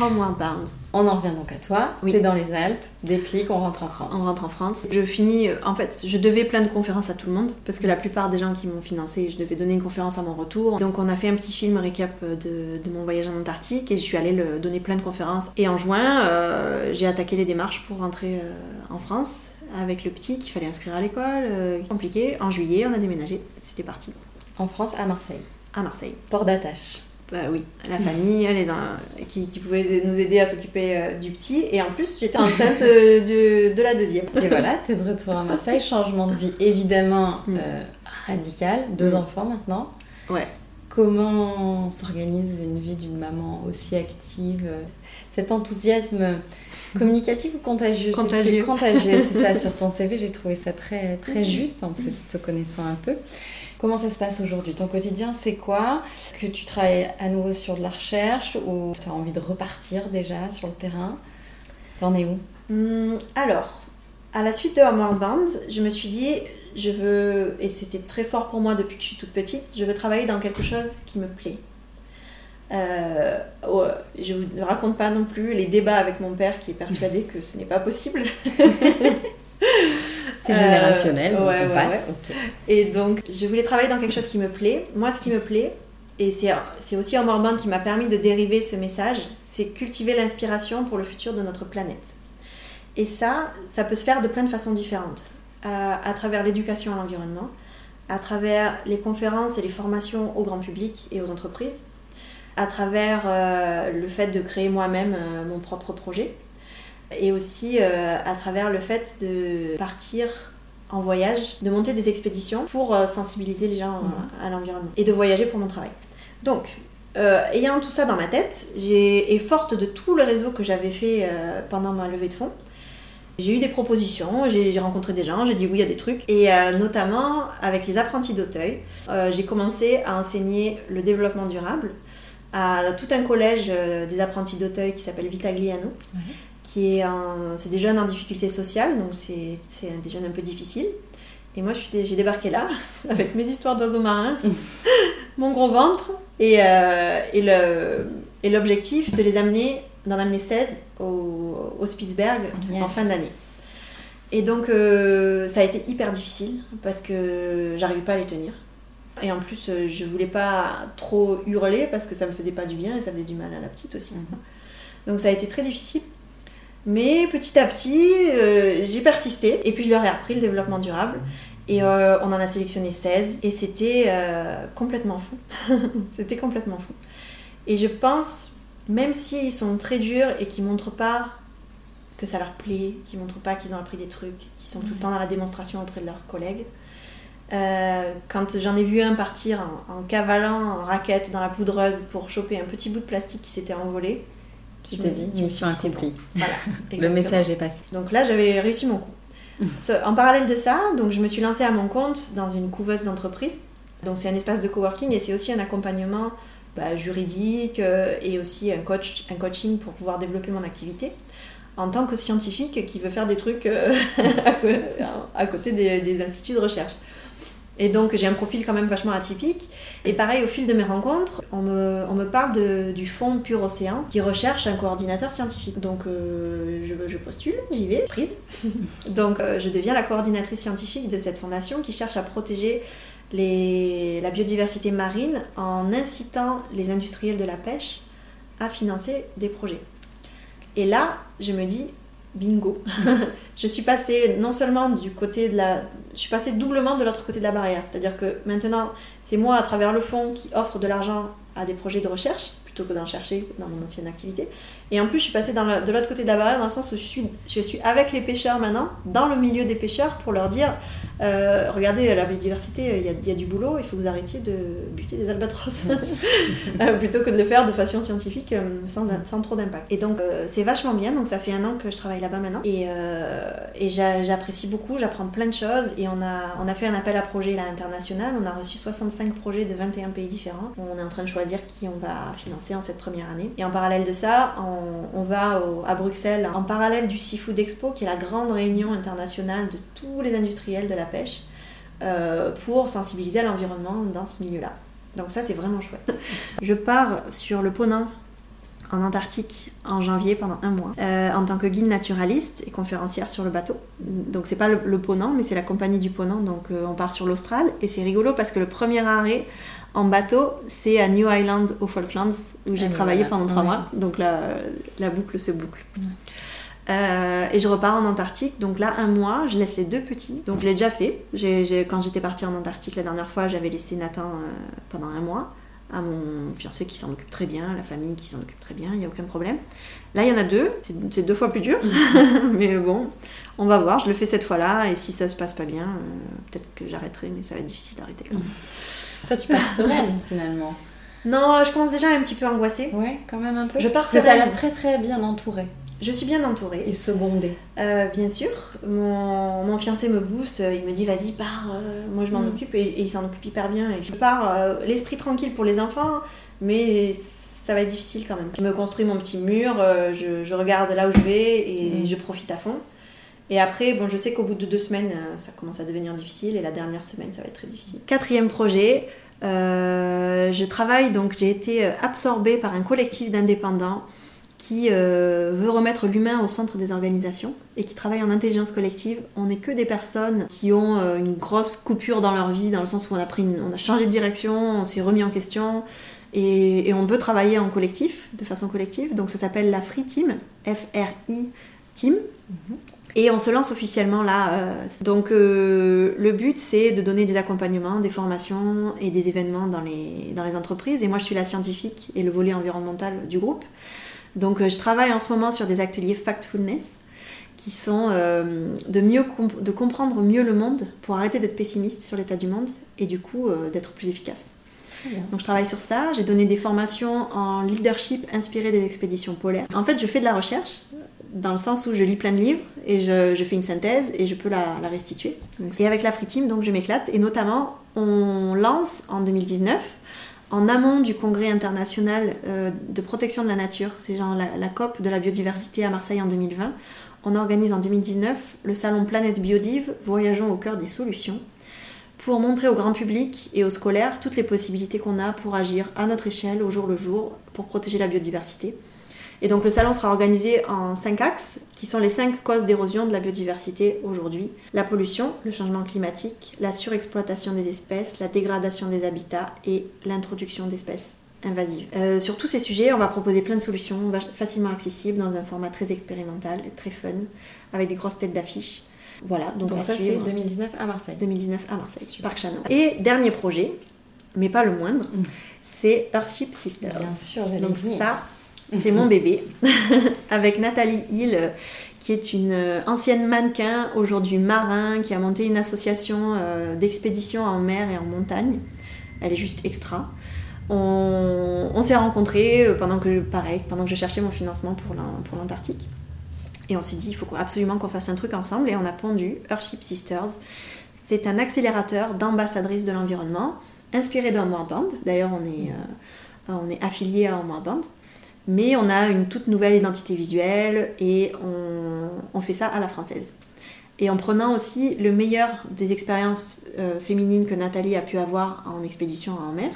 Homeward Bound. On en revient donc à toi. Oui. es dans les Alpes, déclic, on rentre en France. On rentre en France. Je finis, en fait, je devais plein de conférences à tout le monde parce que la plupart des gens qui m'ont financé, je devais donner une conférence à mon retour. Donc on a fait un petit film récap de, mon voyage en Antarctique et je suis allée le, donner plein de conférences. Et en juin, euh, j'ai attaqué les démarches pour rentrer euh, en France avec le petit qu'il fallait inscrire à l'école. Euh, compliqué. En juillet, on a déménagé. C'était parti. En France, à Marseille. À Marseille. Port d'attache. Bah oui, la famille, les, qui, qui pouvaient nous aider à s'occuper euh, du petit. Et en plus, j'étais enceinte euh, de, de, la deuxième. Et voilà, tu es de retour à Marseille. Changement de vie évidemment mm. euh, radical. Deux mm. enfants maintenant. Ouais. Comment s'organise une vie d'une maman aussi active Cet enthousiasme communicatif ou contagieux? Contagieux. Contagieux, c'est ça. Sur ton CV, j'ai trouvé ça très, très juste en plus, te connaissant un peu. Comment ça se passe aujourd'hui Ton quotidien, c'est quoi Est-ce que tu travailles à nouveau sur de la recherche ou tu as envie de repartir déjà sur le terrain T'en es où hum, Alors, à la suite de Homeward Band, je me suis dit, je veux, et c'était très fort pour moi depuis que je suis toute petite, je veux travailler dans quelque chose qui me plaît. Euh, je ne vous raconte pas non plus les débats avec mon père qui est persuadé que ce n'est pas possible. C'est générationnel, euh, on passe. Et donc, je voulais travailler dans quelque chose qui me plaît. Moi, ce qui me plaît, et c'est aussi en Morban qui m'a permis de dériver ce message, c'est cultiver l'inspiration pour le futur de notre planète. Et ça, ça peut se faire de plein de façons différentes. à travers l'éducation à l'environnement, à travers les conférences et les formations au grand public et aux entreprises, à travers euh, le fait de créer moi-même euh, mon propre projet, Et aussi à travers le fait de partir en voyage, de monter des expéditions pour sensibiliser les gens à l'environnement et de voyager pour mon travail. Donc, ayant tout ça dans ma tête, et forte de tout le réseau que j'avais fait pendant ma levée de fonds, j'ai eu des propositions, j'ai rencontré des gens, j'ai dit oui à des trucs. Et euh, notamment avec les apprentis d'Auteuil, euh, j'ai commencé à enseigner le développement durable à tout un collège euh, des apprentis d'Auteuil qui s'appelle Vitagliano. Qui est c'est des jeunes en difficulté sociale, donc c'est des jeunes un peu difficiles. Et moi, j'ai débarqué là, avec mes histoires d'oiseaux marins, mon gros ventre, et, et l'objectif de les amener d'en amener 16 au, au Spitzberg en fin d'année. Et donc, euh, ça a été hyper difficile parce que j'arrivais pas à les tenir. Et en plus, euh, je voulais pas trop hurler parce que ça me faisait pas du bien et ça faisait du mal à la petite aussi. Mhm. Donc, ça a été très difficile. Mais petit à petit, euh, j'ai persisté et puis je leur ai appris le développement durable. Et on en a sélectionné 16 et c'était complètement fou. c'était complètement fou. Et je pense même s'ils sont très durs et qu'ils montrent pas que ça leur plaît, qu'ils montrent pas qu'ils ont appris des trucs, qu'ils sont tout le temps dans la démonstration auprès de leurs collègues. Euh, quand j'en ai vu un partir en, cavalant en raquette dans la poudreuse pour choper un petit bout de plastique qui s'était envolé, tu t'es dit, mission accomplie. Voilà, le message est passé. Donc là, j'avais réussi mon coup. en parallèle de ça, donc je me suis lancée à mon compte dans une couveuse d'entreprise. Donc c'est un espace de coworking et c'est aussi un accompagnement bah, juridique euh, et aussi un, coach, un coaching pour pouvoir développer mon activité en tant que scientifique qui veut faire des trucs euh, à côté des, instituts de recherche. Et donc j'ai un profil quand même vachement atypique. Et pareil, au fil de mes rencontres, on me, parle du fonds Pur Océan qui recherche un coordinateur scientifique. Donc euh, je, je, postule, j'y vais, prise. donc je deviens la coordinatrice scientifique de cette fondation qui cherche à protéger la biodiversité marine en incitant les industriels de la pêche à financer des projets. Et là, je me dis, bingo, je suis passée non seulement du côté de la... Je suis passée doublement de l'autre côté de la barrière. C'est-à-dire que maintenant, c'est moi, à travers le fonds, qui offre de l'argent à des projets de recherche, plutôt que d'en chercher dans mon ancienne activité. Et en plus, je suis passée de l'autre côté de la barrière, dans le sens où je suis, je suis avec les pêcheurs maintenant, dans le milieu des pêcheurs, pour leur dire euh, regardez, la biodiversité, il y, a, du boulot, il faut que vous arrêtiez de buter des albatros, euh, plutôt que de le faire de façon scientifique euh, sans, sans trop d'impact. Et donc, c'est vachement bien, donc ça fait un an que je travaille là-bas maintenant, et, et j'apprécie beaucoup, j'apprends plein de choses, et on a, on a fait un appel à projet là, international, on a reçu 65 projets de 21 pays différents, on est en train de choisir qui on va financer en cette première année. Et en parallèle de ça, on, on va à Bruxelles, en parallèle du Seafood Expo, qui est la grande réunion internationale de tous les industriels de la pêche euh, pour sensibiliser à l'environnement dans ce milieu-là. Donc ça, c'est vraiment chouette. Je pars sur le Ponant en Antarctique en janvier pendant un mois euh, en tant que guide naturaliste et conférencière sur le bateau. Donc c'est pas le, Ponant, mais c'est la compagnie du Ponant. Donc euh, on part sur l'Austral et c'est rigolo parce que le premier arrêt en bateau, c'est à New Island aux Falklands où j'ai ah, travaillé pendant trois mois. Donc la, la, boucle se boucle. Euh, et je repars en Antarctique. Donc là, un mois, je laisse les deux petits. Donc je l'ai déjà fait. quand j'étais partie en Antarctique la dernière fois, j'avais laissé Nathan euh, pendant un mois à mon fiancé qui s'en occupe très bien, la famille qui s'en occupe très bien, il n'y a aucun problème. Là, il y en a deux, c'est deux fois plus dur, mais bon, on va voir, je le fais cette fois-là, et si ça se passe pas bien, euh, peut-être que j'arrêterai, mais ça va être difficile d'arrêter. Toi, tu pars sereine finalement Non, je commence déjà un petit peu angoissée. Ouais, quand même un peu. Je pars sereine. l'air très très bien entourée. Je suis bien entourée. Et secondée euh, Bien sûr. Mon, mon, fiancé me booste, il me dit vas-y, pars, euh, moi je m'en mm. occupe et, il s'en occupe hyper bien. Et je pars euh, l'esprit tranquille pour les enfants, mais ça va être difficile quand même. Je me construis mon petit mur, je, je, regarde là où je vais et mm. je profite à fond. Et après, bon, je sais qu'au bout de deux semaines, ça commence à devenir difficile et la dernière semaine, ça va être très difficile. Quatrième projet, je travaille donc, j'ai été absorbée par un collectif d'indépendants qui euh, veut remettre l'humain au centre des organisations et qui travaille en intelligence collective. On n'est que des personnes qui ont euh, une grosse coupure dans leur vie, dans le sens où on a, pris on a changé de direction, on s'est remis en question et, on veut travailler en collectif, de façon collective. Donc ça s'appelle la Free Team, F-R-I Team. Mhm. Et on se lance officiellement là. Euh, donc le but c'est de donner des accompagnements, des formations et des événements dans les, dans les entreprises. Et moi je suis la scientifique et le volet environnemental du groupe. Donc euh, je travaille en ce moment sur des ateliers factfulness. qui sont euh, de, mieux de comprendre mieux le monde pour arrêter d'être pessimiste sur l'état du monde et du coup euh, d'être plus efficace. Donc je travaille sur ça, j'ai donné des formations en leadership inspirées des expéditions polaires. En fait, je fais de la recherche dans le sens où je lis plein de livres et je, fais une synthèse et je peux la, restituer. et avec la Free Team, donc je m'éclate et notamment on lance en 2019 en amont du congrès international euh, de protection de la nature, c'est genre la, COP de la biodiversité à Marseille en 2020, on organise en 2019 le salon Planète Biodive, Voyageons au cœur des solutions, pour montrer au grand public et aux scolaires toutes les possibilités qu'on a pour agir à notre échelle, au jour le jour, pour protéger la biodiversité. Et donc le salon sera organisé en cinq axes, qui sont les cinq causes d'érosion de la biodiversité aujourd'hui. La pollution, le changement climatique, la surexploitation des espèces, la dégradation des habitats et l'introduction d'espèces invasives. Euh, sur tous ces sujets, on va proposer plein de solutions facilement accessibles dans un format très expérimental, très fun, avec des grosses têtes d'affiches. Voilà, donc, ça c'est 2019 à Marseille. 2019 à Marseille, Parc Chanon. Et dernier projet, mais pas le moindre, mm. c'est Earthship Sisters. Bien sûr, Donc ça, c'est mon bébé, avec Nathalie Hill, qui est une ancienne mannequin, aujourd'hui marin, qui a monté une association euh, d'expédition en mer et en montagne. Elle est juste extra. On, s'est rencontrés euh, pendant que, pareil, pendant que je cherchais mon financement pour l'Antarctique. Et on s'est dit, il faut absolument qu'on fasse un truc ensemble. Et on a pondu Earthship Sisters. C'est un accélérateur d'ambassadrices de l'environnement, inspiré de Homeward Band. D'ailleurs, on est, euh, est affilié à Homeward Band mais on a une toute nouvelle identité visuelle et on, fait ça à la française. Et en prenant aussi le meilleur des expériences euh, féminines que Nathalie a pu avoir en expédition en mer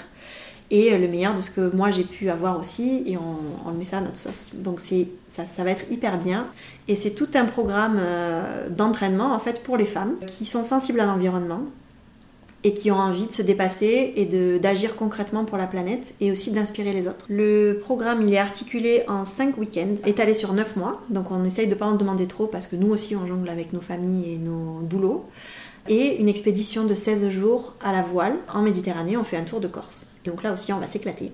et le meilleur de ce que moi j'ai pu avoir aussi et on, le met ça à notre sauce. Donc ça, ça va être hyper bien et c'est tout un programme euh, d'entraînement en fait pour les femmes qui sont sensibles à l'environnement et qui ont envie de se dépasser et d'agir concrètement pour la planète et aussi d'inspirer les autres. Le programme il est articulé en 5 week-ends, étalé sur 9 mois, donc on essaye de ne pas en demander trop parce que nous aussi on jongle avec nos familles et nos boulots. Et une expédition de 16 jours à la voile en Méditerranée, on fait un tour de Corse. Donc là aussi on va s'éclater.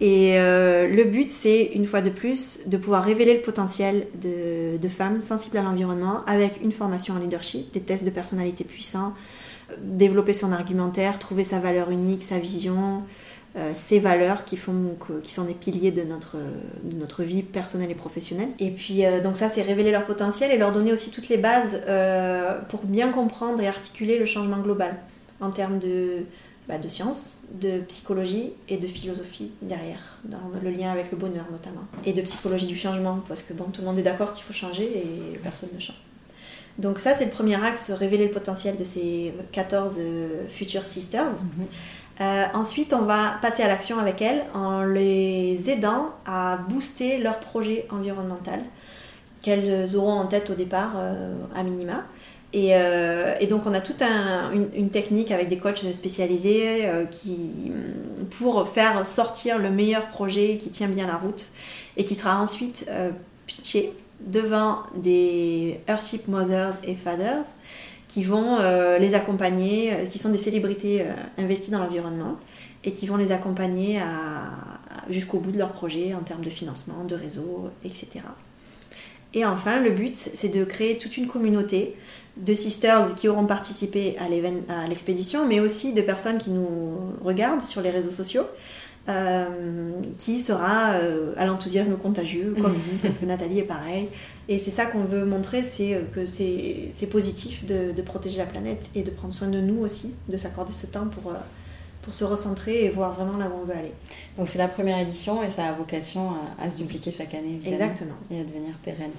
Et euh, le but, c'est, une fois de plus, de pouvoir révéler le potentiel de, de femmes sensibles à l'environnement avec une formation en leadership, des tests de personnalité puissants, développer son argumentaire, trouver sa valeur unique, sa vision, euh, ses valeurs qui, font, qui sont des piliers de notre, de notre vie personnelle et professionnelle. Et puis, euh, donc ça, c'est révéler leur potentiel et leur donner aussi toutes les bases euh, pour bien comprendre et articuler le changement global en termes de, bah, de science, de psychologie et de philosophie derrière, dans le lien avec le bonheur notamment. Et de psychologie du changement, parce que bon, tout le monde est d'accord qu'il faut changer et personne ne change. Donc ça, c'est le premier axe, révéler le potentiel de ces 14 euh, futures sisters. Mhm. Euh, ensuite, on va passer à l'action avec elles en les aidant à booster leur projet environnemental qu'elles auront en tête au départ euh, à minima. Et, donc on a toute une, technique avec des coachs spécialisés qui, pour faire sortir le meilleur projet qui tient bien la route et qui sera ensuite pitché devant des Earthship Mothers et Fathers qui vont euh, les accompagner, euh, qui sont des célébrités euh, investies dans l'environnement et qui vont les accompagner jusqu'au bout de leur projet en termes de financement, de réseau, etc. Et enfin, le but, c'est de créer toute une communauté de sisters qui auront participé à l'expédition, mais aussi de personnes qui nous regardent sur les réseaux sociaux euh, qui sera euh, à l'enthousiasme contagieux, comme vous, parce que Nathalie est pareil. Et c'est ça qu'on veut montrer, c'est euh, que c'est positif de, de, protéger la planète et de prendre soin de nous aussi, de s'accorder ce temps pour, pour se recentrer et voir vraiment là où on veut aller. Donc c'est la première édition et ça a vocation à, se dupliquer chaque année, évidemment. Exactement. Et à devenir pérenne.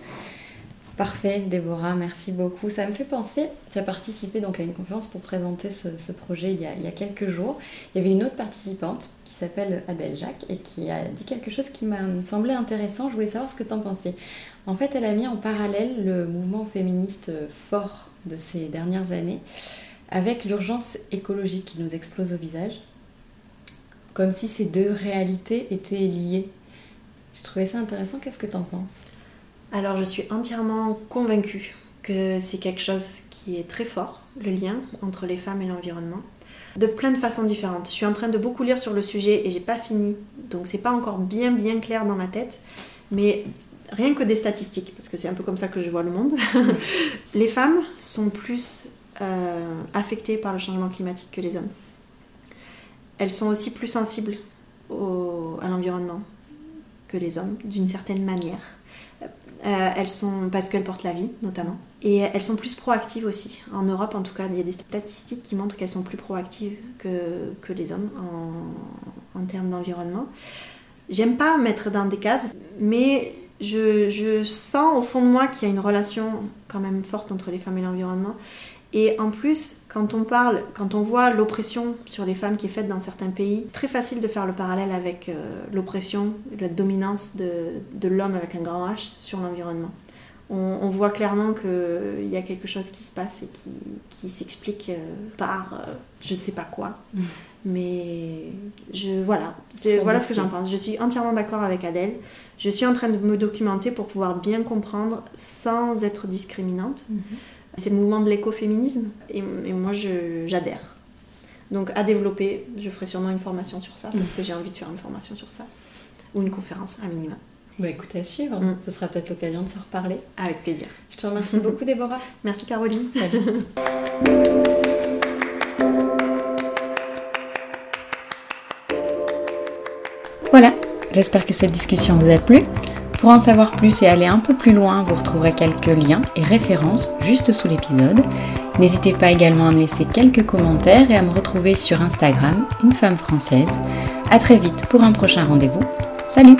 Parfait, Déborah, merci beaucoup. Ça me fait penser, tu as participé donc à une conférence pour présenter ce, ce projet il y, a, il y, a, quelques jours. Il y avait une autre participante s'appelle Adèle Jacques et qui a dit quelque chose qui m'a semblé intéressant. Je voulais savoir ce que tu en pensais. En fait, elle a mis en parallèle le mouvement féministe fort de ces dernières années avec l'urgence écologique qui nous explose au visage, comme si ces deux réalités étaient liées. Je trouvais ça intéressant. Qu'est-ce que tu en penses? Alors, je suis entièrement convaincue que c'est quelque chose qui est très fort, le lien entre les femmes et l'environnement de plein de façons différentes. Je suis en train de beaucoup lire sur le sujet et j'ai pas fini, donc c'est pas encore bien bien clair dans ma tête, mais rien que des statistiques, parce que c'est un peu comme ça que je vois le monde, les femmes sont plus euh, affectées par le changement climatique que les hommes. Elles sont aussi plus sensibles à l'environnement que les hommes, d'une certaine manière. Euh, elles sont parce qu'elles portent la vie notamment et elles sont plus proactives aussi. En Europe en tout cas, il y a des statistiques qui montrent qu'elles sont plus proactives que, que les hommes en, en termes d'environnement. J'aime pas mettre dans des cases, mais je, je sens au fond de moi qu'il y a une relation quand même forte entre les femmes et l'environnement et en plus, quand on parle, quand on voit l'oppression sur les femmes qui est faite dans certains pays, c'est très facile de faire le parallèle avec euh, l'oppression, la dominance de, de l'homme avec un grand H sur l'environnement. On, voit clairement qu'il y a quelque chose qui se passe et qui, qui s'explique euh, par euh, je ne sais pas quoi. Mais je, voilà, voilà ce que j'en pense. Je suis entièrement d'accord avec Adèle. Je suis en train de me documenter pour pouvoir bien comprendre sans être discriminante. Mm-hmm. C'est le mouvement de l'écoféminisme et, et moi j'adhère. Donc à développer, je ferai sûrement une formation sur ça parce que j'ai envie de faire une formation sur ça. Ou une conférence à minima. Bah écoute, à suivre. Mm. Ce sera peut-être l'occasion de se reparler. Avec plaisir. Je te remercie beaucoup, Déborah. Merci, Caroline. Salut. voilà, j'espère que cette discussion vous a plu. Pour en savoir plus et aller un peu plus loin, vous retrouverez quelques liens et références juste sous l'épisode. N'hésitez pas également à me laisser quelques commentaires et à me retrouver sur Instagram, une femme française. A très vite pour un prochain rendez-vous. Salut